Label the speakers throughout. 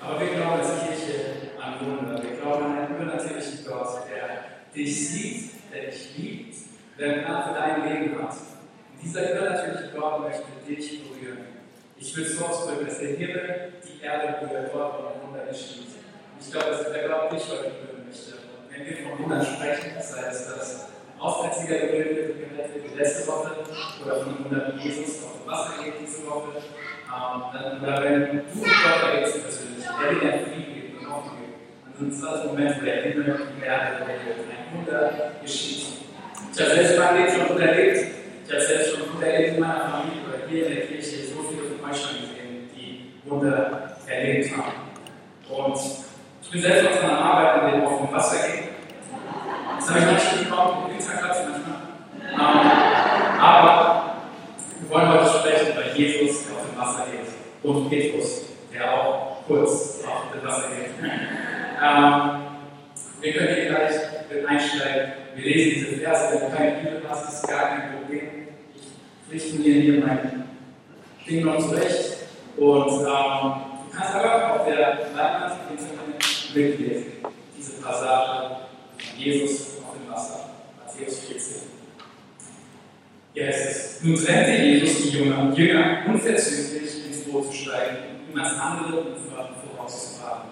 Speaker 1: Aber wir glauben als Kirche an Wunder. Wir glauben an einen übernatürlichen Gott, der dich sieht, der dich liebt, der Plan für dein Leben hat. Und dieser übernatürliche Gott möchte dich berühren. Ich will es so ausdrücken, dass der Himmel die Erde berührt, dort, wo Wunder geschieht. Ich glaube, dass der Gott dich heute berühren möchte. Und wenn wir von Wundern sprechen, sei es das Auswärtiger gebildet wie letzte Woche oder von Wunder Jesus auf dem Wasser geht diese Woche, ähm, oder wenn du Gott erlebst persönlich, der dir Frieden gibt und Hoffnung gibt, dann sind alles Momente, wo der Himmel die Erde ein Wunder geschieht. Ich habe selbst mein Leben schon gut erlebt. Ich habe selbst schon gut erlebt in meiner Familie oder hier in der Kirche so viele von euch schon gesehen, die Wunder erlebt haben. Und ich bin selbst aus meiner Arbeit, in dem dem Wasser geht. Das habe ich nicht bekommen, mit Pizzaklasse manchmal. Ähm, aber wir wollen heute sprechen, Jesus auf dem Wasser geht. Und Petrus, der auch kurz auf dem Wasser geht. Ähm, wir können hier gleich mit einsteigen. Wir lesen diese Verse, wenn du keine Bibel hast, ist gar kein Problem. Ich richte mir hier mein Ding noch zurecht. Und ähm, du kannst aber auf der Leinwand mitlesen. Diese Passage von Jesus auf dem Wasser. Matthäus 14. Hier heißt es: Nun trennte Jesus die Jünger, Jünger unverzüglich ins Boot zu steigen, um ans andere Ufer vorauszufahren.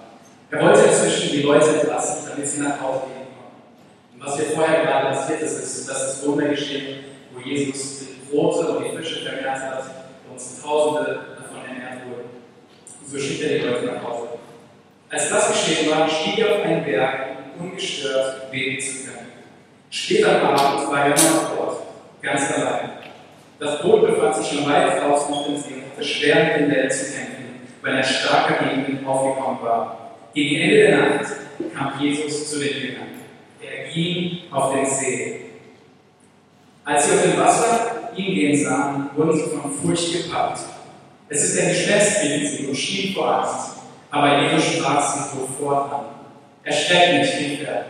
Speaker 1: Er wollte inzwischen die Leute entlassen, damit sie nach Hause gehen konnten. Und was hier vorher gerade passiert ist, ist, dass das Wunder geschehen, wo Jesus die Brote und die Fische vermehrt hat und Tausende davon ernährt wurden. Und so schickt er die Leute nach Hause. Als das geschehen war, stieg er auf einen Berg, um ungestört beten zu können. Später am Abend war er noch. Das Boot befand sich schon weit draußen auf dem See und hatte schwer mit den Wellen zu kämpfen, weil ein starker Regen aufgekommen war. Gegen Ende der Nacht kam Jesus zu den Jüngern. Er ging auf den See. Als sie auf dem Wasser ihn gehen sahen, wurden sie von Furcht gepackt. Es ist ein Gespenst, riefen sie und schienen vor Angst. Aber Jesus sprach sie sofort an. Erschreckt nicht, rief er.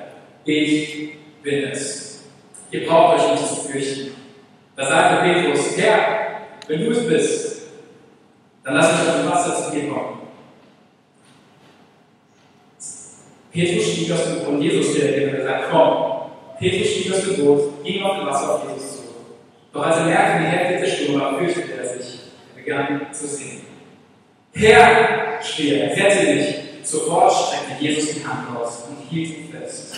Speaker 1: Ich bin es. Ihr braucht euch nicht zu fürchten. Da sagte Petrus, Herr, wenn du es bist, dann lass mich auf dem Wasser zu dir kommen. Petrus stieg aus dem Boot und Jesus reagierte und gesagt, komm. Petrus stieg aus dem Boot, ging auf dem Wasser auf Jesus zu. Doch als er merkte, wie heftig der Sturm war, fürchtete er sich. Er begann zu singen. Herr, schrie er, rette mich. Sofort streckte Jesus die Hand aus und hielt ihn fest.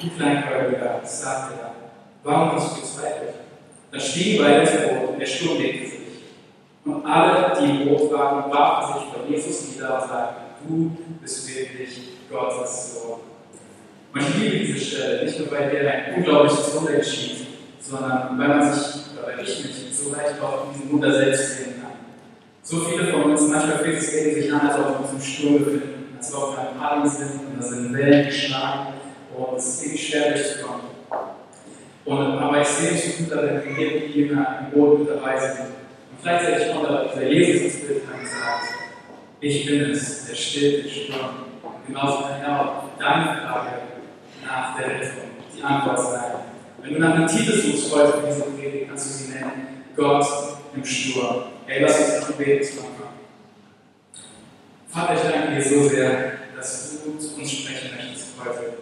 Speaker 1: Du Kleingläubiger, sagte er, warum hast du gezweifelt? Dann stiegen beide ins Boot der Sturm legte sich. Und alle, die im Boot waren, warfen sich vor Jesus nieder und sagten, du bist wirklich Gottes Sohn. Und ich liebe diese Stelle, nicht nur weil der ein unglaubliches Wunder geschieht, sondern weil man sich, oder weil ich mich so leicht auch in diesem Wunder selbst sehen kann. So viele von uns, manchmal fühlt es sich an, als ob wir uns im Sturm befinden, als ob wir einem Paddeln sind und da sind Wellen geschlagen und es ist irgendwie schwer durchzukommen. Und, aber ich sehe mich gut darin, wie die Jünger im Boot mit dabei sind. Und gleichzeitig kommt aber dieser Jesus ins Bild und sagt, ich bin es, der stillt den Sturm. Genauso kann er auch deine Frage nach der Rettung die Antwort sein. Wenn du nach einem Titel suchst heute für diese Predigt, kannst du sie nennen, Gott im Sturm. Hey, lass uns beten zu Anfang. Vater, ich danke dir so sehr, dass du zu uns sprechen möchtest heute.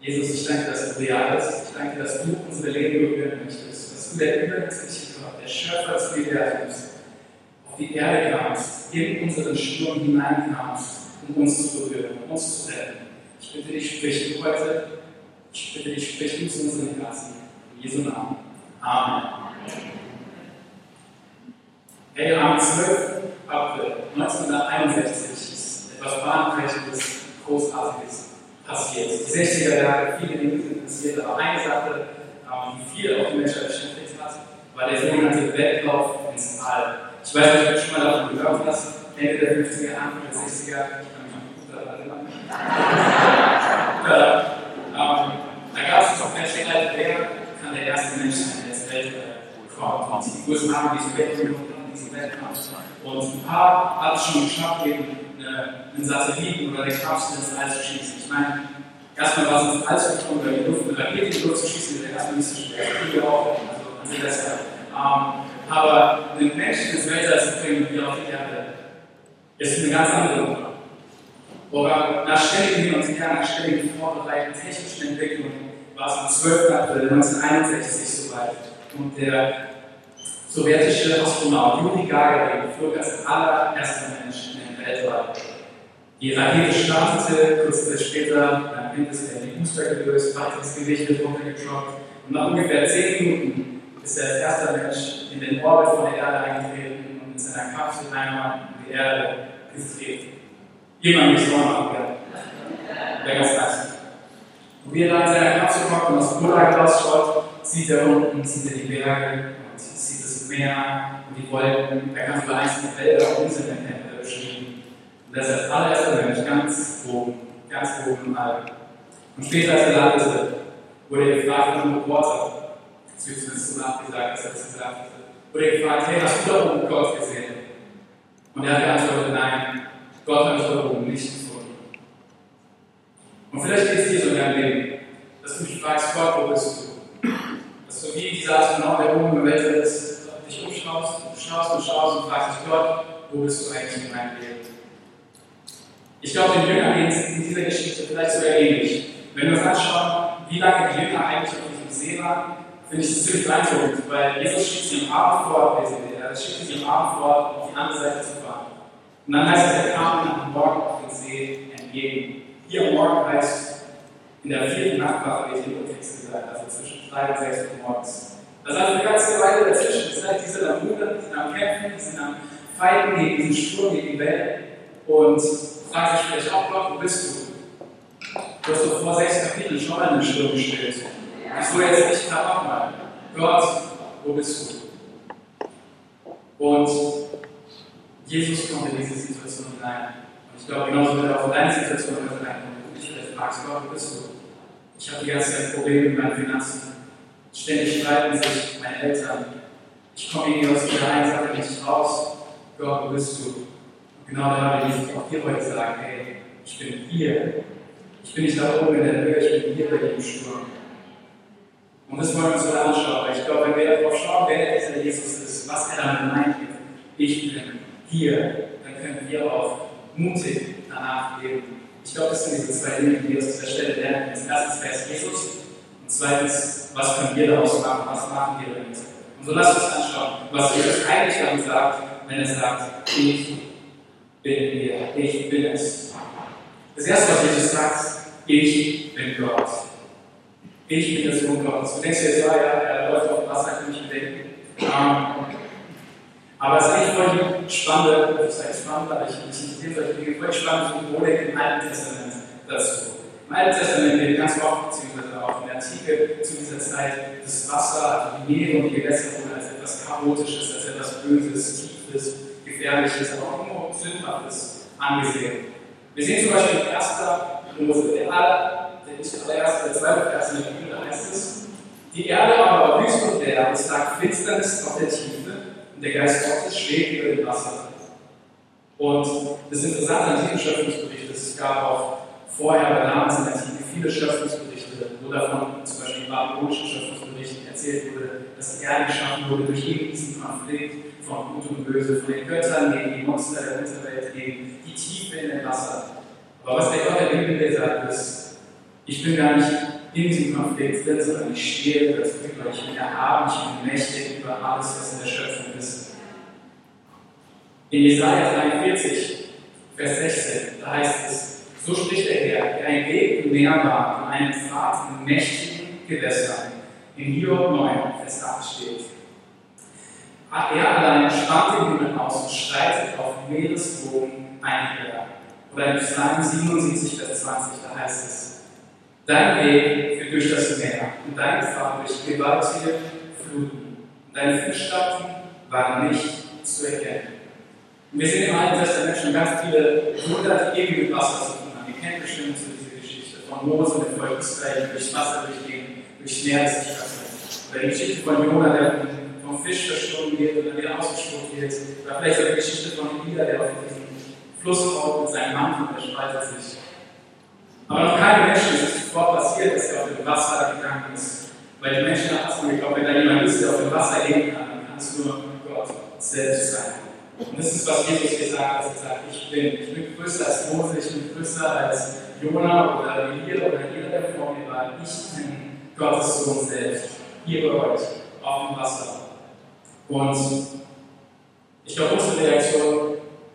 Speaker 1: Jesus, ich danke, dass du real bist. Ich danke, dass du unsere Leben berühren möchtest. Du der übernatürliche Gott, der Schöpfer des Universums, auf die Erde kamst, in unseren Sturm hineinkamst, um uns zu berühren, um uns zu retten. Ich bitte dich, sprich du heute. Ich bitte dich, sprich du zu unseren Herzen. In Jesu Namen. Amen. Hey, am 12. April 1961 ist etwas Bahnbrechendes, Großartiges passiert. Die 60er Jahre, viele Dinge sind passiert, aber eine Sache, die viel auch die Menschheit beschäftigt war der sogenannte Wettlauf ins All. Ich weiß nicht, ob du schon mal davon gehört hast, Ende der 50er, Anfang der 60er, ich kann mich noch gut erinnern. ähm, da gab es noch Menschen, wer kann der erste Mensch sein, der ins Weltall kommt. Und die USA haben diesen Wettkampf diesen Wettkampf. Und ein paar hat es schon geschafft, eben einen Satelliten oder eine Kapsel ins All zu schießen. Ich meine, erstmal war es ins All zu kommen, oder die Luft, eine Rakete in die Luft zu schießen, wäre erstmal nicht so schwer. Das auch, das ja. Ähm, aber einen Menschen ins Weltall zu bringen, wie auf die Erde, ist eine ganz andere Nummer. Aber nach ständigen und Her, nach ständigen Vorbereitungen, technischen Entwicklungen war es am 12. April 1961 soweit. Und der sowjetische Astronaut Yuri Gagarin flog als allererster Mensch in den Weltall. Die Rakete startete, Zeit später, dann hinten ist die Booster gelöst, weiteres Gewicht wird runtergetroppt und nach ungefähr 10 Minuten ist er als erster Mensch in den Orbit von der Erde eingetreten und in seiner Kapsel einmal in die Erde getreten. Jemand nicht so machen werden. Wäre ganz nice. Und wie er da in seiner Kapsel kommt und aus dem Bullrad rausschaut, sieht er unten, sieht er die Berge und sieht das Meer und die Wolken. Er kann sogar einzelne Felder und Inseln beschrieben. Und das ist als allererster Mensch ganz oben, ganz oben im All. Und später, als er landete, wurde er gefragt von einem Reporter, zumindest so nachgesagt, dass er das gesagt hat, wurde gefragt, hey, hast du da oben Gott gesehen? Und er hat geantwortet, nein, Gott hat mich da oben nicht gefunden. Und vielleicht geht es dir so in deinem Leben, dass du dich fragst, Gott, wo bist du? Dass du wie dieser Astronaut, der oben im Weltall ist, dich umschaust, schaust und schaust und fragst dich, Gott, wo bist du eigentlich in meinem Leben? Ich glaube, den Jüngern geht es in dieser Geschichte vielleicht sogar ähnlich. Wenn wir uns anschauen, wie lange die Jünger eigentlich auf diesem See waren, finde ich ziemlich beeindruckend, weil Jesus schickt sie am Abend vor, er schickt sie am Abend vor, auf die andere Seite zu fahren. Und dann heißt es, er kam am Morgen auf den See entgegen. Hier am Morgen heißt in der vierten Nachtwache, wird hier im Text gesagt, also zwischen 3 und 6 Uhr morgens. Das heißt, eine ganze Weile dazwischen. Das heißt, die sind am Rudern, die sind am Kämpfen, die sind am Fighten gegen diesen Sturm, gegen die Welt. Und fragt sich vielleicht auch, Gott, wo bist du? Du hast doch vor sechs Kapiteln schon mal eine Sturm gestellt. Wieso jetzt nicht da nochmal? Gott, wo bist du? Und Jesus kommt in diese Situation hinein. Und ich glaube, genauso wird er auch in deine Situation hineinkommen. Dich vielleicht fragst, Gott, wo bist du? Ich habe die ganze Zeit Probleme mit meinen Finanzen. Ständig streiten sich meine Eltern. Ich komme irgendwie aus dieser Sache nicht raus. Gott, wo bist du? Und genau da will ich auch dir heute sagen, hey, ich bin hier. Ich bin nicht da oben in der Höhe, ich bin hier bei dem Sturm. Und das wollen wir uns heute anschauen, ich glaube, wenn wir darauf schauen, wer dieser Jesus ist, was er damit meint, ich bin hier, dann können wir auch mutig danach leben. Ich glaube, das sind diese zwei Dinge, die wir aus dieser Stelle lernen. Als erstes, wer ist Jesus? Und zweitens, was können wir daraus machen? Was machen wir damit? Und so lasst uns anschauen, was Jesus eigentlich damit sagt, wenn er sagt, ich bin hier, ich bin es. Das erste, was Jesus sagt, ich bin Gott. Ich bin der Sohn Gottes. Du denkst jetzt, ja, er läuft auf Wasser, kann ich mir denken. Ähm, aber es ist eigentlich voll spannende, ich sage spannend, aber ich, ich interessiere solche Dinge, voll spannende Symbolik im Alten Testament dazu. Im Alten Testament wird ganz oft, beziehungsweise auch in der Antike zu dieser Zeit, das Wasser, also die Meere und die Gewässer wurden als etwas Chaotisches, als etwas Böses, Tiefes, Gefährliches, aber auch nur Sündhaftes angesehen. Wir sehen zum Beispiel in 1. Mose, der, aller, der allererste, der zweite Vers in der Bibel, heißt es, die Erde aber war wüst und leer, es lag Finsternis auf der Tiefe und der Geist Gottes schwebt über dem Wasser. Und das Interessante an diesem Schöpfungsbericht ist, es gab auch vorher bei damals in der Antike viele Schöpfungsberichte, wo davon zum Beispiel in babylonischen Schöpfungsberichten erzählt wurde, dass die Erde geschaffen wurde durch eben diesen Konflikt von Gut und Böse, von den Göttern gegen die Monster der Unterwelt, gegen die Tiefe in dem Wasser. Aber was der Gott der Bibel sagt, ist, ich bin gar nicht in diesem Konflikt drin, sondern ich stehe darüber, ich bin erhaben, ich bin mächtig über alles, was in der Schöpfung ist. In Jesaja 43, Vers 16, da heißt es, so spricht der Herr, der ein Weg im Meer war, von einem Pfad in mächtigen Gewässern. In Hiob 9, Vers 8 steht. Er allein spannt den Himmel aus und schreitet auf Meeresbogen einher. Oder in Psalm 77, Vers 20, da heißt es, Dein Weg führt durch das Meer und dein Pfad durch gewaltige Fluten. Deine Fußstapfen waren nicht zu erkennen. Und wir sehen im Alten Testament schon ganz viele Wunder, die mit Wasser zu tun haben. Ihr kennt bestimmt diese Geschichte von Mose und dem Volk Israel, die durchs Wasser durchgehen, durchs Meer sich öffnet. Oder die Geschichte von Jonah, der vom Fisch verschwunden wird dann wieder ausgespuckt wird. Oder vielleicht auch die Geschichte von Elia, der auf diesen Fluss kommt mit seinem Mantel und der spaltet sich. Aber noch keinem Menschen ist es zuvor passiert, dass er auf dem Wasser gegangen ist. Weil die Menschen haben geglaubt, wenn da jemand ist, der auf dem Wasser gehen kann, dann kann es nur Gott selbst sein. Und das ist, was Jesus hier sagt, dass er sagt, ich bin, ich bin größer als Mose, ich bin größer als Jona oder Elia oder jeder, der vor mir war. Ich bin Gottes Sohn selbst, bei euch, auf dem Wasser. Und ich glaube, unsere Reaktion,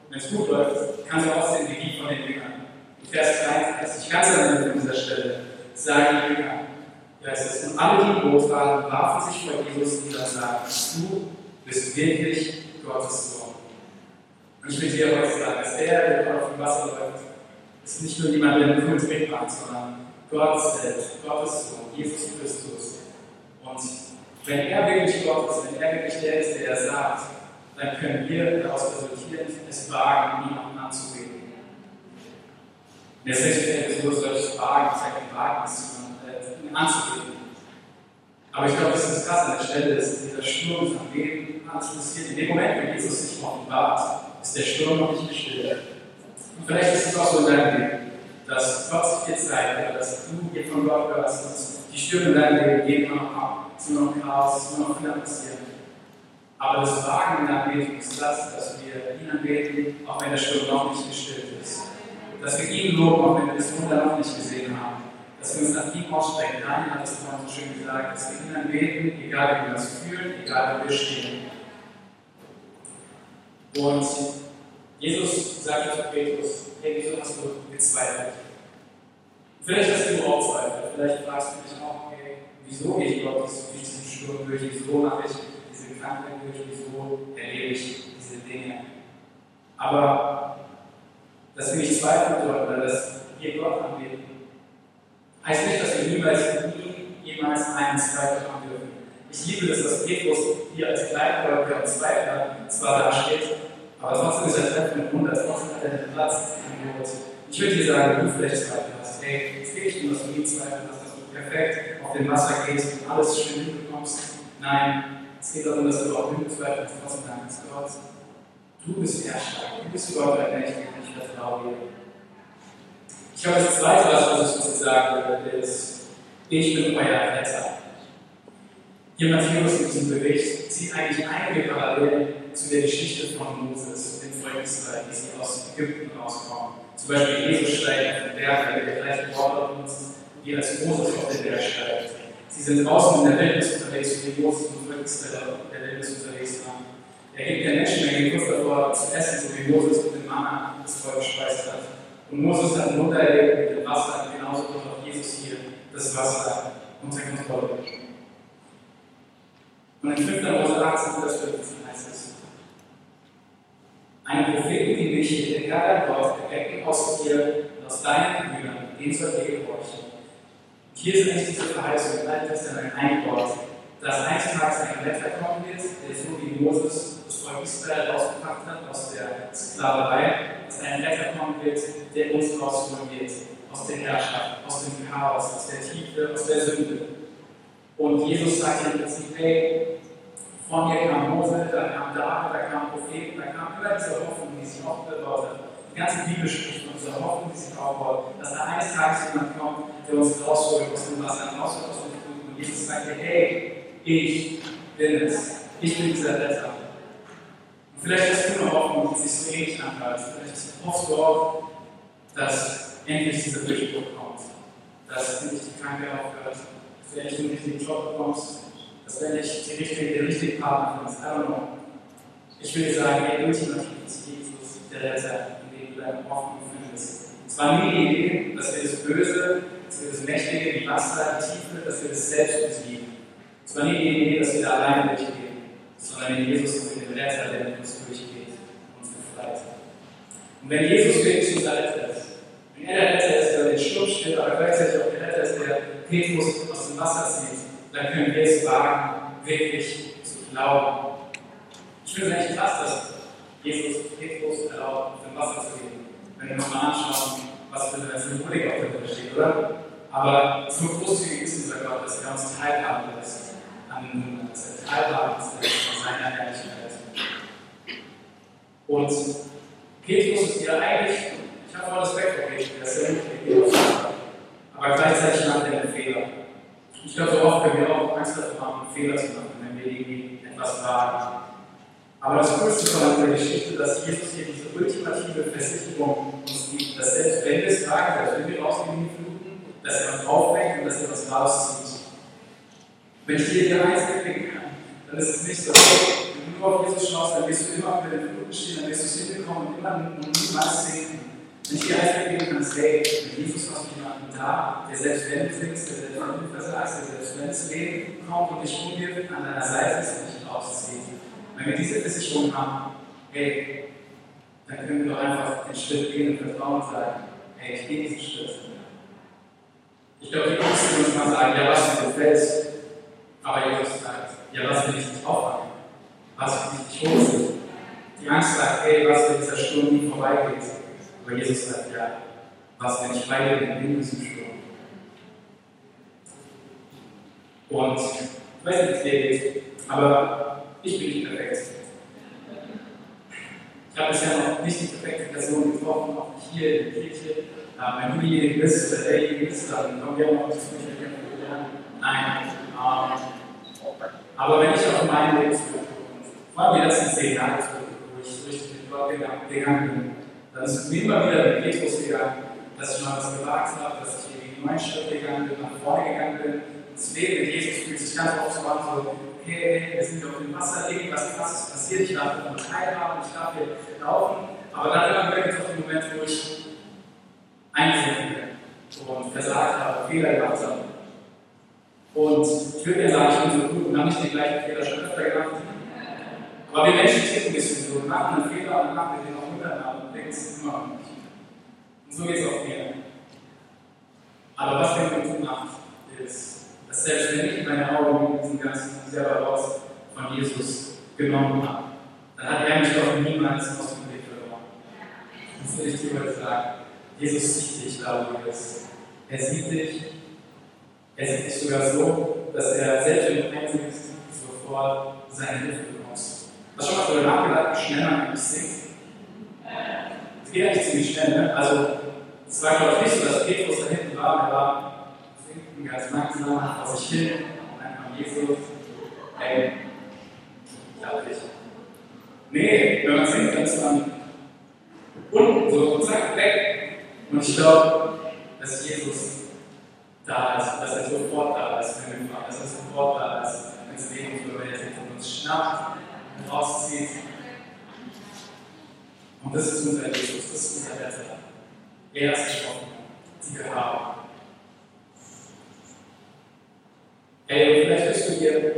Speaker 1: wenn es gut läuft, kann so aussehen wie die von den Jüngern. Vers 33, ganz am Ende dieser Stelle, sagen die Jünger, da heißt es, und alle, die im Boot waren, warfen sich vor Jesus nieder und sagten, du bist wirklich Gottes Sohn. Und ich will dir heute sagen, dass der, der auf dem Wasser läuft, ist nicht nur jemand, der einen coolen Trick macht, sondern Gott selbst, Gottes Sohn, Jesus Christus. Und wenn er wirklich Gott ist, wenn er wirklich der ist, der er sagt, dann können wir daraus resultieren, es wagen, niemanden anzubeten. Sexuellen Episode soll ich wagen, ich sage wagen, ihn anzubeten. Aber ich glaube, das ist krass an der Stelle, dass dieser Sturm von dem alles passiert. In dem Moment, wenn Jesus sich offenbart, ist der Sturm noch nicht gestillt. Und vielleicht ist es auch so in deinem Leben, dass Gott sich dir zeigt, dass du hier von Gott hörst, dass die Stürme in deinem Leben gehen noch ab, es ist nur noch Chaos, es ist nur noch Fehler passieren. Aber das Wagen in der Anbetung ist das, dass wir ihn anbeten, auch wenn der Sturm noch nicht gestillt ist. Dass wir ihn loben, auch wenn wir das Wunder noch nicht gesehen haben. Dass wir uns nach ihm aussprechen. Daniel hat es vorhin so schön gesagt, dass wir ihn anbeten, egal wie wir uns fühlen, egal wo wir stehen. Und Jesus sagte zu Petrus, hey, wieso hast du gezweifelt? Vielleicht hast du auch Zweifel, vielleicht fragst du dich auch, hey, wieso gehe ich Gott durch diesen Sturm durch, wieso mache ich diese Krankheit durch, wieso erlebe ich diese Dinge. Aber dass wir nicht zweifeln sollen, oder dass wir Gott anbeten, heißt nicht, dass wir niemals nie jemals einen Zweifel haben dürfen. Ich liebe das, dass Petrus hier als Kleingläubiger und Zweifler zwar da steht, aber trotzdem ist er Treffen mit Wunder, trotzdem hat er den Platz im. Ich würde dir sagen, du vielleicht Zweifel hast. Hey, es geht nicht um, dass du nie Zweifel hast, dass du perfekt auf dem Wasser gehst und alles schön hinbekommst. Nein, es geht darum, dass du auch Zweifel hast, trotzdem dankst Gott. Du bist Stark, du bist Gott, der Mächtige, ich vertraue dir. Ich habe das zweite, was ich uns sagen will, ist, ich bin euer Retter. Hier Matthäus in diesem Bericht zieht eigentlich einige Parallelen zu der Geschichte von Moses und dem Volk die sie aus Ägypten rauskommen. Zum Beispiel Jesus steigt auf den Berg, der gleiche Wort benutzt, wie als Moses auf den Berg steigt. Sie sind draußen in der Wildnis unterwegs, wie Moses und Volk der Wildnis unterwegs waren. Er gibt der Menschenmenge kurz davor zu essen, so wie Moses mit dem Manna das Volk gespeist hat. Und Moses hat ein Wunder erlebt mit dem Wasser, genauso wird auch Jesus hier das Wasser unter Kontrolle. Und in 5. Mose 18, Vers 15 heißt es, ein Propheten wie mich, den Herr dein Gott, erwecken aus dir und aus deinen Brüdern, den soll dir gehorchen. Hier ist eigentlich diese Verheißung im Alten Testament ein Wort, dass eines Tages ein Retter kommen wird, der so wie Moses Volk Israel rausgebracht hat aus der Sklaverei, dass ein Retter kommen wird, der uns rausholen wird aus der Herrschaft, aus dem Chaos, aus der Tiefe, aus der Sünde. Und Jesus sagt im Prinzip, hey, von mir kam Mose, da kam David, da kam Propheten, da kam immer diese Hoffnung, die sich aufgebaut hat. Die ganze Bibel spricht von dieser Hoffnung, die sich aufbaut, dass da eines Tages jemand kommt, der uns rausholt aus dem Wasser, rausholt aus dem. Und Jesus sagt, hey, ich bin es. Ich bin dieser Retter. Vielleicht hast du eine Hoffnung, die sich so ähnlich anhört. Vielleicht hoffst du auch, dass endlich dieser Durchbruch kommt. Dass endlich die Krankheit aufhört dass du endlich den richtigen Job bekommst, dass du endlich die richtige, den richtigen Partner findest. I don't know. Ich würde sagen, ey, ultimativ ist Jesus der Retter, in dem du deine Hoffnung findest. Es war nie die Idee, dass wir das Böse, dass wir das Mächtige, die Wasser, die Tiefe, dass wir das selbst besiegen. Es war nie die Idee, dass wir da alleine durchgehen, sondern in Jesus und den Retter, der mit uns durchgeht uns befreit. Und wenn Jesus wirklich unser Retter ist, wenn er der Retter ist, der den Sturm steht, aber gleichzeitig auch der Retter ist, der Petrus aus dem Wasser zieht, dann können wir es wagen, wirklich zu glauben. Ich finde es eigentlich krass, dass Jesus Petrus erlaubt, auf dem Wasser zu gehen. Wenn wir uns mal anschauen, was für eine Symbolik auf der Bibel steht, oder? Aber so großzügig ist unser Gott, dass er uns teilhaben lässt an Zentralbank seiner Herrlichkeit. Und Petrus ist ja eigentlich, ich habe voll Respekt vor Petrus, der ist sehr gut, aber gleichzeitig macht er einen Fehler. Ich glaube, so oft können wir auch Angst davor haben, Fehler zu machen, wenn wir irgendwie etwas wagen. Aber das Coolste von der Geschichte, dass Jesus hier diese ultimative Versicherung uns gibt, dass selbst wenn wir es wagen, selbst wenn wir rausgehen in die Fluten, dass er uns aufweckt und dass er uns rauszieht. Wenn ich dir eins mitgeben kann, dann ist es nicht so, wenn du nur auf Jesus schaust, dann wirst du immer über den Fluten stehen, dann wirst du es hinbekommen und immer niemals sinken. Wenn ich dir eins mitgeben kann, ist, hey, mit Jesus hast du jemanden da, der selbst wenn du sinkst, der selbst wenn du versagst, der selbst wenn das Leben kommt und dich umwirft, an deiner Seite ist und dich rauszieht. Wenn wir diese Versicherung haben, hey, dann können wir doch einfach den Schritt gehen und Vertrauen sagen, hey, ich gehe diesen Schritt. Ich glaube, die Angst uns mal sagen, ja, was mir gefällt. Aber Jesus sagt, ja, was will ich nicht auffangen? Was will ich nicht hochziehen? Die Angst sagt, hey, was, wenn dieser Sturm nie vorbeigeht? Aber Jesus sagt, ja, was, wenn ich bei dir bin in diesem Sturm? Und ich weiß nicht, wie es dir geht, aber ich bin nicht perfekt. Ich habe bisher noch nicht die perfekte Person getroffen, auch nicht hier in der Kirche. Wenn du diejenige bist oder derjenige bist, dann kommen wir auch noch zu mich. Nein. Aber wenn ich auf mein Leben zurückgucke, vor allem die letzten zehn Jahre wo ich richtig mit Gott gegangen bin, dann ist es mir immer wieder mit Petrus gegangen, dass ich mal was gewagt habe, dass ich in die neuen Schritt gegangen bin, nach vorne gegangen bin. Das Leben mit Jesus fühlt sich ganz oft so an, so, okay, wir sind auf dem Wasser, irgendwas krasses passiert, ich darf davon teilhaben, ich darf hier laufen. Aber dann immer wieder gibt es auch den Moment, wo ich eingesunken bin und versagt habe, Fehler gemacht habe. Und ich würde ja sagen, ich bin so gut und habe nicht den gleichen Fehler schon öfter gemacht. Aber wir Menschen ticken ein bisschen so, wir machen einen Fehler und machen den auch miteinander und denken es immer noch nicht. Und so geht es auch mir. Aber was der Gute macht, ist, dass selbst wenn ich meine Augen diesen ganzen raus von Jesus genommen habe, dann hat er mich doch niemals aus dem Blick verloren. Das will ich dir heute sagen. Jesus sieht dich du bist. Er sieht dich. Er sieht dich sogar so, dass er selbst wenn du einsinkst, sofort seine Hilfe bekommst. Hast du schon mal darüber nachgedacht, wie schnell man eigentlich singt? Es geht eigentlich ziemlich schnell, ne? Also, es war, glaube ich, nicht so, dass Petrus da hinten war, er war sinken ganz langsam vor sich hin und einfach Jesus. Ey, glaube ich. Nee, wenn man singt, dann ist man unten so zack, weg. Und ich glaube, dass Jesus da ist, dass er sofort da ist, wenn wir fragen, dass er sofort da ist, wenn es Leben überwältigt und uns schnappt und rauszieht. Und das ist unser Jesus, das ist unser Retter. Er ist gesprochen, die wir haben. Ey, vielleicht bist du hier,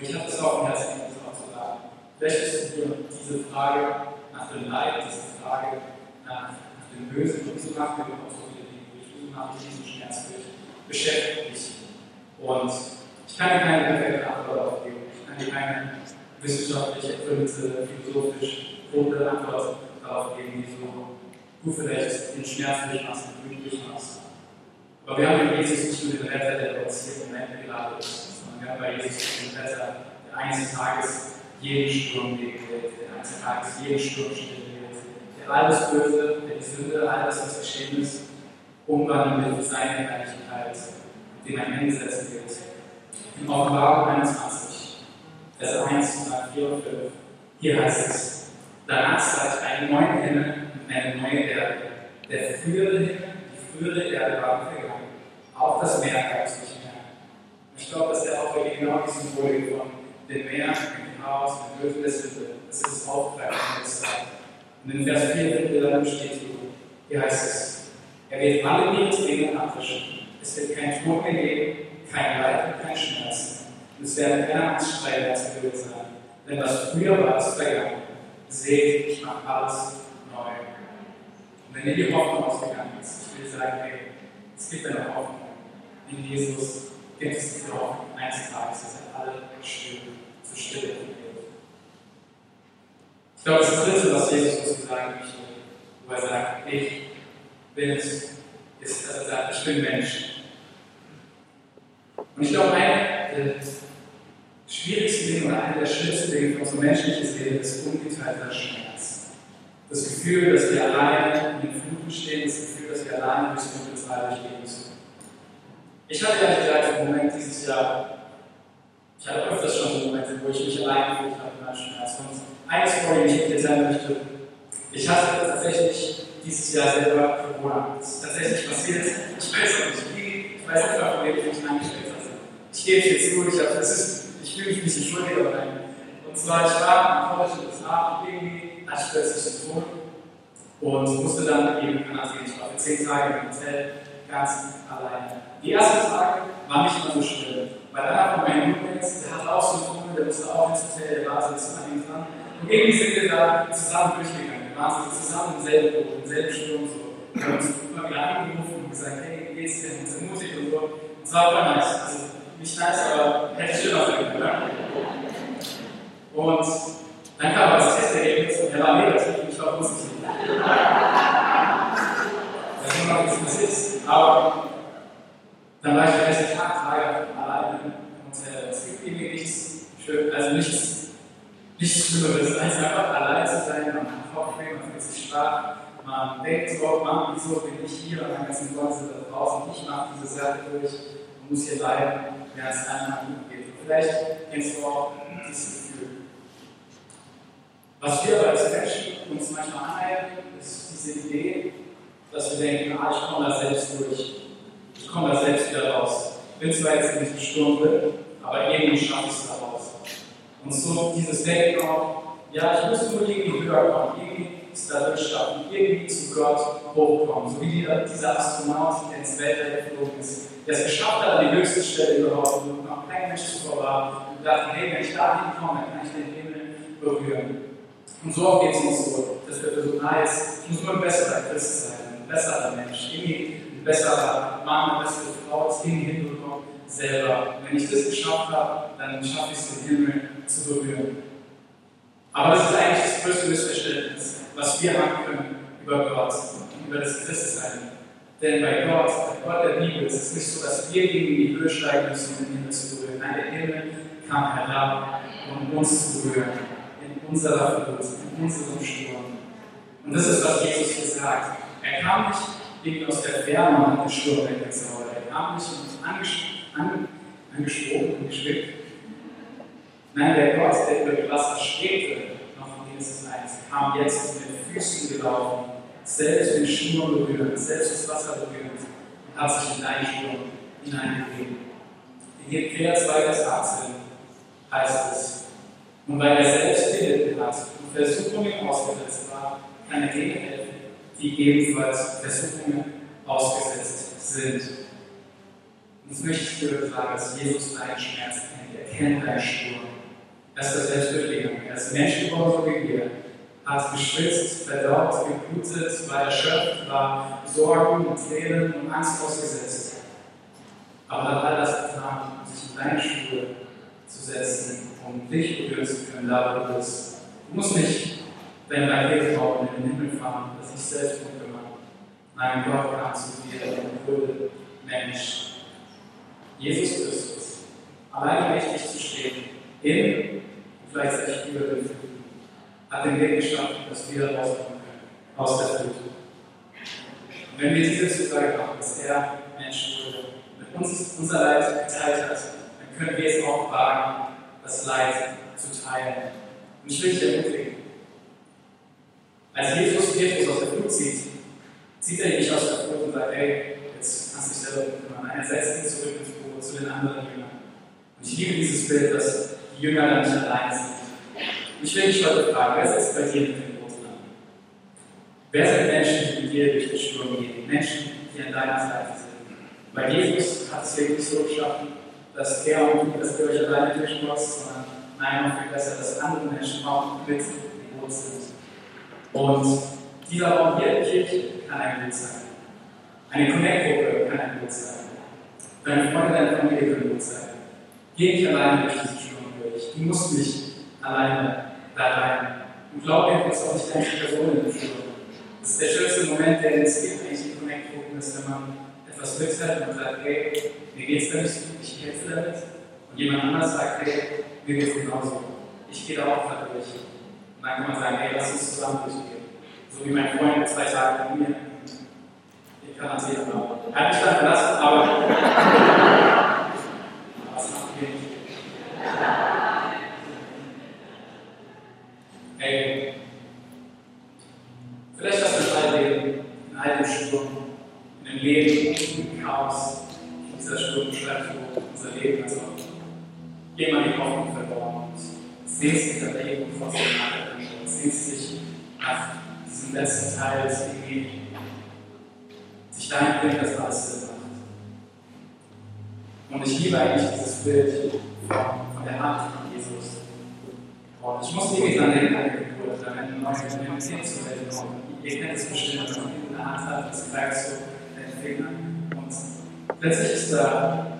Speaker 1: ich habe das auch im Herzen, das auch zu sagen. Vielleicht bist du hier diese Frage nach dem Leid, diese Frage nach, nach dem Bösen, wieso macht mir Gott so viele Dinge durch, wieso macht mir diesen Schmerz durch, beschäftigt mich. Und ich kann dir keine perfekte Antwort darauf geben. Ich kann dir keine wissenschaftlich erfüllte, philosophisch runde Antwort darauf geben, wieso du vielleicht den Schmerz durchmachst und du durchmachst. Aber wir haben in Jesus nicht nur den Retter, der uns hier im Moment geladen ist, sondern wir haben bei Jesus den Retter, der eines Tages jeden Sturm wird, der eines Tages jeden Sturm wird, der alles Böse, der die Sünde, alles, was geschehen ist, umwandeln wird für seine Herrlichkeit, den er einsetzen wird. In Offenbarung 21, Vers 1, 4 und 5, hier heißt es, danach sah ich einen neuen Himmel und eine neue Erde. Der frühere Himmel, die frühere Erde waren vergangen. Auch das Meer gab es nicht mehr. Ich glaube, dass der Autor genau die Symbolik von dem Meer, dem Chaos, dem der Sünde, das ist das Aufgreifen der Zeit. Und in Vers 4 wird dann bestätigt, hier heißt es, er wird alle Meeresregeln abwischen. Es wird kein Tod mehr geben, kein Leid und kein Schmerzen. Und es werden keine Angststreichherzen gewesen sein. Denn was früher war, ist vergangen. Seht, ich mache alles neu. Und wenn ihr die Hoffnung ausgegangen ist, ich will sagen, hey, es gibt eine Hoffnung. In Jesus gibt es diese Hoffnung eines Tages, dass er alle Stimmen zu Stille bringt. Ich glaube, das Dritte, was Jesus uns sagen möchte, wo er sagt, ich es, ist, dass er sagt, ich bin Mensch. Und ich glaube, eine der schwierigsten Dinge oder eine der schlimmsten Dinge für unsere menschliche Seele ist ungeteilter Schmerz. Das Gefühl, dass wir alleine in den Fluten stehen, das Gefühl, dass wir alleine durchs dunkle Tal durchgehen müssen. Ich hatte ja gesagt, einen Moment dieses Jahr, ich hatte öfters schon so Momente, wo ich mich allein gefühlt habe in meinem Schmerz. Und eine Story, die ich dir teilen möchte, ich hatte tatsächlich dieses Jahr selber Corona. Tatsächlich passiert. Ich weiß auch nicht wie, ich weiß nicht, von wem ich mich angestellt hatte. Ich gebe es jetzt zu, ich, hab, das ist, ich fühle mich ein bisschen schuldig dabei. Und zwar, ich war im College in den USA irgendwie hatte ich plötzlich Ton und musste dann eben in Quarantäne. Ich war für zehn Tage im Hotel ganz alleine. Die ersten Tage waren nicht immer so schlimm, weil einer von meinen Roommates, der hatte auch Ton, der musste auch ins Hotel, der war so an ihm dran. Und irgendwie sind wir da zusammen durchgegangen. So zusammen im selben Boot, Sturm. So. Wir haben uns immer wieder angerufen und gesagt, hey, wie geht's dir? Und uns ermutigt und so. Und es war voll nice. Also nicht nice, aber hätte schöner sein können, oder? Und dann kam aber das Testergebnis und er war negativ und ich war positiv. Das ist noch nichts passiert. Aber dann war ich den ersten Tag, Tage alleine Hotel. Es gibt irgendwie nichts, schön, also nichts nichts Schlimmeres, als einfach allein zu sein, man hat Kopfweh, man fühlt sich schwach, man denkt so, Mann, wieso bin ich hier und meine ganzen Leute sind da draußen, ich mache diese Sache durch und muss hier leiden, während es einem gut geht. Vielleicht kennst du auch dieses Gefühl. Was wir als Menschen uns manchmal anhalten, ist diese Idee, dass wir denken, ah, ich komme da selbst durch. Ich komme da selbst wieder raus. Ich bin zwar jetzt in diesem Sturm drin, aber irgendwie schaffe ich es da raus. Und so dieses Denken auch, ja, ich muss nur irgendwie höher kommen, irgendwie es dadurch schaffen, irgendwie zu Gott hochkommen. So wie dieser Astronaut, der ins Weltall geflogen ist, der es geschafft hat, an die höchste Stelle überhaupt, wo noch kein Mensch zuvor war, und dachte, hey, wenn ich da hinkomme, kann ich den Himmel berühren. Und so geht es uns so, dass wir versuchen, ah, ich muss nur ein besserer Christ sein, ein besserer Mensch, irgendwie ein besserer Mann, eine bessere Frau, das irgendwie hinbekommen, selber. wenn ich das geschafft habe, dann schaffe ich es, den Himmel zu berühren. Aber das ist eigentlich das größte Missverständnis, was wir haben können über Gott und über das Christsein. Denn bei Gott, bei Gott der Bibel, ist es nicht so, dass wir gegen die Höhe steigen müssen, um den Himmel zu berühren. Nein, der Himmel kam herab, um uns zu berühren. In unserer Flut, in unserem Sturm. Und das ist, was Jesus hier sagt. Er kam nicht irgendwie aus der Ferne und den Sturm weggezaubert. Er kam nicht und angesprochen, angesprochen, geschickt, Nein, der Gott, der über die Wasser schwebte, noch in Genesis 1, kam jetzt mit den Füßen gelaufen, selbst den Schnur berührt, selbst das Wasser berührt und hat sich in deinen Sturm hineingegeben. In Hebräer 2, Vers 18 heißt es, und weil er selbst gelitten hat und Versuchungen ausgesetzt war, kann er denen helfen, die ebenfalls Versuchungen ausgesetzt sind. Und das möchte ich dir sagen, dass Jesus deinen Schmerz kennt. Er kennt deinen Sturm. Er ist das Selbstbefriedigung. Er ist Mensch geworden, so wie wir. Hat geschwitzt, verdorrt, geblutet, war erschöpft, war Sorgen und Tränen und Angst ausgesetzt. Aber hat all das getan, um sich in deine Schuhe zu setzen, um dich berühren zu können, da wo du bist. Du musst nicht deine Rakete bauen in den Himmel fahren, das sich selbst drum kümmern. Nein, Gott kam zu dir und wurde Mensch. Jesus Christus, allein mächtig zu stehen, in gleichzeitig über den Flut. Hat den Weg geschaffen, dass wir rauskommen können aus der Flut. Und wenn wir diese Zusage haben, dass er Mensch wurde, mit uns unser Leid geteilt hat, dann können wir es auch wagen, das Leid zu teilen. Und ich will dich ermutigen. Als Jesus Petrus aus der Flut zieht, zieht er ihn nicht aus der Flut und sagt, hey, jetzt kannst du dich selber kümmern. Er setzt ihn zurück ins Boot zu den anderen Jüngern. Und ich liebe dieses Bild, dass die Jünger dann nicht allein sind. Ich will dich heute fragen, wer sitzt bei dir mit dem Boot dran? Wer sind Menschen, die mit dir durch den Sturm gehen? Menschen, die an deiner Seite sind. Weil Jesus hat es wirklich so geschaffen, dass er und du, dass ihr euch alleine durchboxt, sondern nein, noch viel besser, dass andere Menschen auch mit im Boot sind. Und dieser Raum hier, Kirche, kann ein Boot sein. Eine Connect-Gruppe kann ein Boot sein. Deine Freunde, deine Familie können ein Boot sein. Geh nicht alleine durch diesen Durch. Du musst nicht alleine da rein. Und glaub mir, bist auch nicht die einzige Person in dem Sturm. Das ist der schönste Moment, der es gibt, eigentlich in Connect-Gruppen, ist, wenn man etwas mithört und sagt, hey, mir geht's da nicht gut, ich kämpfe damit. Und jemand anders sagt, hey, mir geht's genauso. Ich gehe da auch gerade durch. Und dann kann man sagen, hey, lass uns zusammen durchgehen. So wie mein Freund zwei Tage bei mir. Ich kann das jeder machen. Hat mich dann verlassen, aber Hey, vielleicht hast du drei Leben. leben im Chaos, in dieser Stunde schreibt, wo unser Leben als auch jemand die Hoffnung verloren und sehnst sich nach der von seinem Nachrichten und sehnst dich nach diesem letzten Teil, das irgendwie sich dahin bringt, dass alles Sinn macht. Und ich liebe eigentlich dieses Bild von, von der Hand. Ich muss irgendwie dran denken an die Geburt, damit ein neues Kind zur Welt kommt. Ihr kennt es bestimmt, wenn man in der Hand hat, das greift so den Finger. Und plötzlich ist da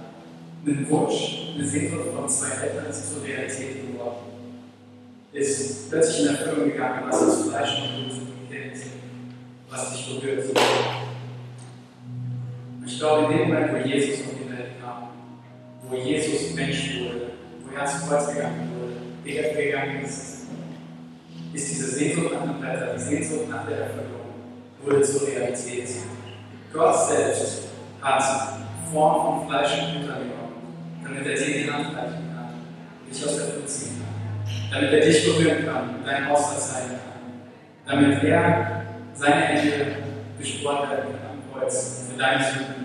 Speaker 1: ein Wunsch, eine Sehnsucht von zwei Eltern zur Realität geworden. Ist plötzlich in Erfüllung gegangen, was das Fleisch und Blut kennt, was dich berührt. Und ich glaube, in dem Moment, wo Jesus auf die Welt kam, wo Jesus Mensch wurde, wo er zu Kreuz gegangen wurde, Weg gegangen ist, ist diese Sehnsucht nach dem Retter, die Sehnsucht nach der Erfüllung, wurde zur Realität. Gott selbst hat Form von Fleisch und Blut angenommen damit er dir die Hand reichen kann, dich aus der Flut ziehen kann, damit er dich berühren kann, dein Haus verzeihen kann, damit er seine Hände gesport werden kann am Kreuz für deine Sünden.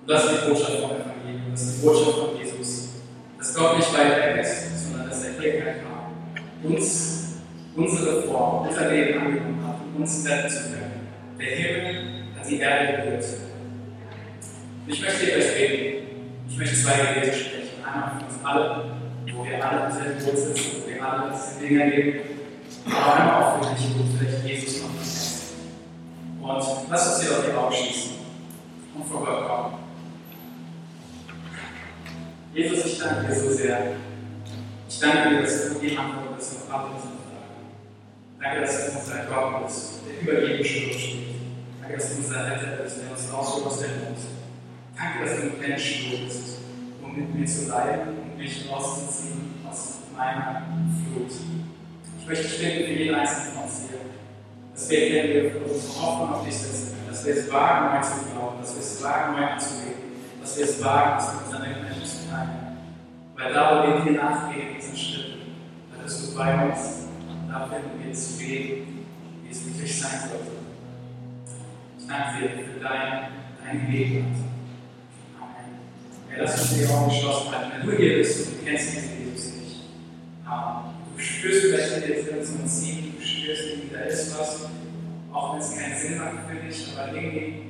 Speaker 1: Und das ist die Botschaft vom Evangelium, das ist die Botschaft von Jesus, dass Gott nicht weit weg ist, hier kam, uns unsere Form, unser Leben angenommen hat, um uns retten zu können. Der Himmel hat die Erde berührt. Ich möchte dir euch reden. Ich möchte zwei Gebete sprechen. Einmal für uns alle, wo wir alle im selben Boot sitzen, wo wir alle diese Dinge erleben. Aber einmal auch für dich, wo vielleicht Jesus noch ist. Und lass uns hier auf die Augen schließen und vor Gott kommen. Jesus, ich danke dir so sehr. Ich danke dir, dass du die Antwort bist auf alle unsere Fragen. Danke, dass du unser Gott bist, der über jedem Schuld steht. Danke, dass du unser Retter bist, der uns rausholt aus der Not. Danke, dass du ein Mensch bist, um mit mir zu leiden und mich rauszuziehen aus meiner Flut. Ich möchte dich bitten für jeden einzelnen von uns hier, dass wir erkennen, wir unsere Hoffnung auf dich setzen können, dass wir es wagen, neu zu glauben, dass wir es wagen, neu anzulegen, dass wir es wagen, es mit unseren Mitmenschen zu teilen. Weil da, wo wir dir nachgehen in diesen Schritten, da bist du bei uns, da finden wir zu leben, wie es wirklich sein sollte. Ich danke dir für dein, deine Gegenwart. Ja, lass uns die Augen geschlossen halten. Wenn du hier bist und du kennst diesen Jesus nicht, du spürst vielleicht mit dir drin und ziehen, du spürst irgendwie, da ist was, auch wenn es keinen Sinn macht für dich, aber irgendwie,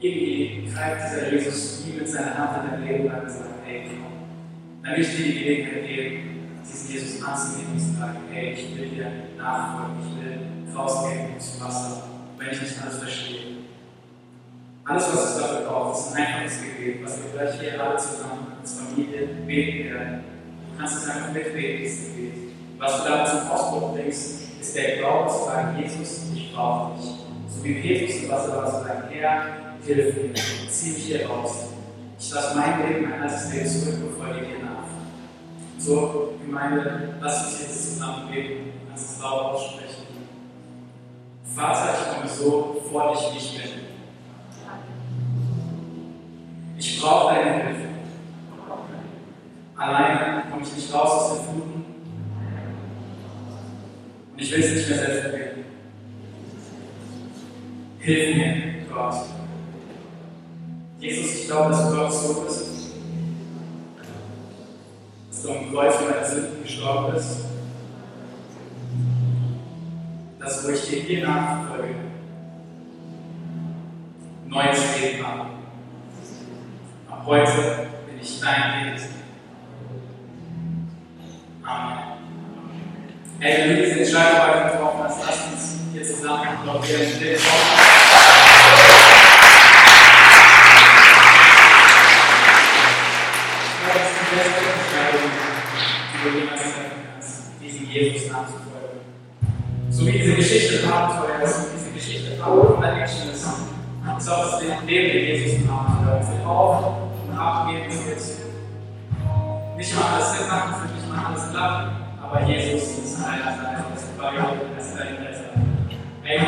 Speaker 1: irgendwie greift dieser Jesus wie mit seiner Hand in dein Leben an und sagt, hey, komm. Dann ich dir die Gelegenheit diesen Jesus anzunehmen und zu sagen, hey, ich will dir nachfolgen, ich will rausgehen zum Wasser, wenn ich nicht alles verstehe. Alles, was es dafür braucht, ist ein einfaches Gebet, was wir gleich hier alle zusammen als Familie beten werden. Du kannst es einfach mitbeten, dieses Gebet. Was du damit zum Ausdruck bringst, ist der Glaube zu sagen, Jesus, ich brauche dich. So wie Petrus im Wasser war, zu sagen, Herr, hilf mir, zieh mich hier raus. Ich lasse mein Leben, mein Leben zurück und folge dir nach. So, Gemeinde, lass uns jetzt zusammen beten, es laut aussprechen. Vater, ich komme so vor dich, ich bin. Ich brauche deine Hilfe. Alleine komme ich nicht raus aus den Fluten. Und ich will es nicht mehr selbst probieren. Hilf mir, Gott. Jesus, ich glaube, dass du Gott so bist. Dass du am Kreuz für meine Sünden gestorben bist. Dass, wo ich dir hier nachfolge, neues Leben habe. Ab heute bin ich dein Kind. Amen. Hey, wenn du diese Entscheidung heute getroffen hast, lass uns hier zusammen noch hier im Bild auch das Leben der Jesus Abenteuer. Es wird auf und ab gehen, es wird nicht mal alles Sinn machen, es nicht mal alles klappen, aber Jesus ist an deiner Seite, ist bei euch, ist dein Besser. Hey,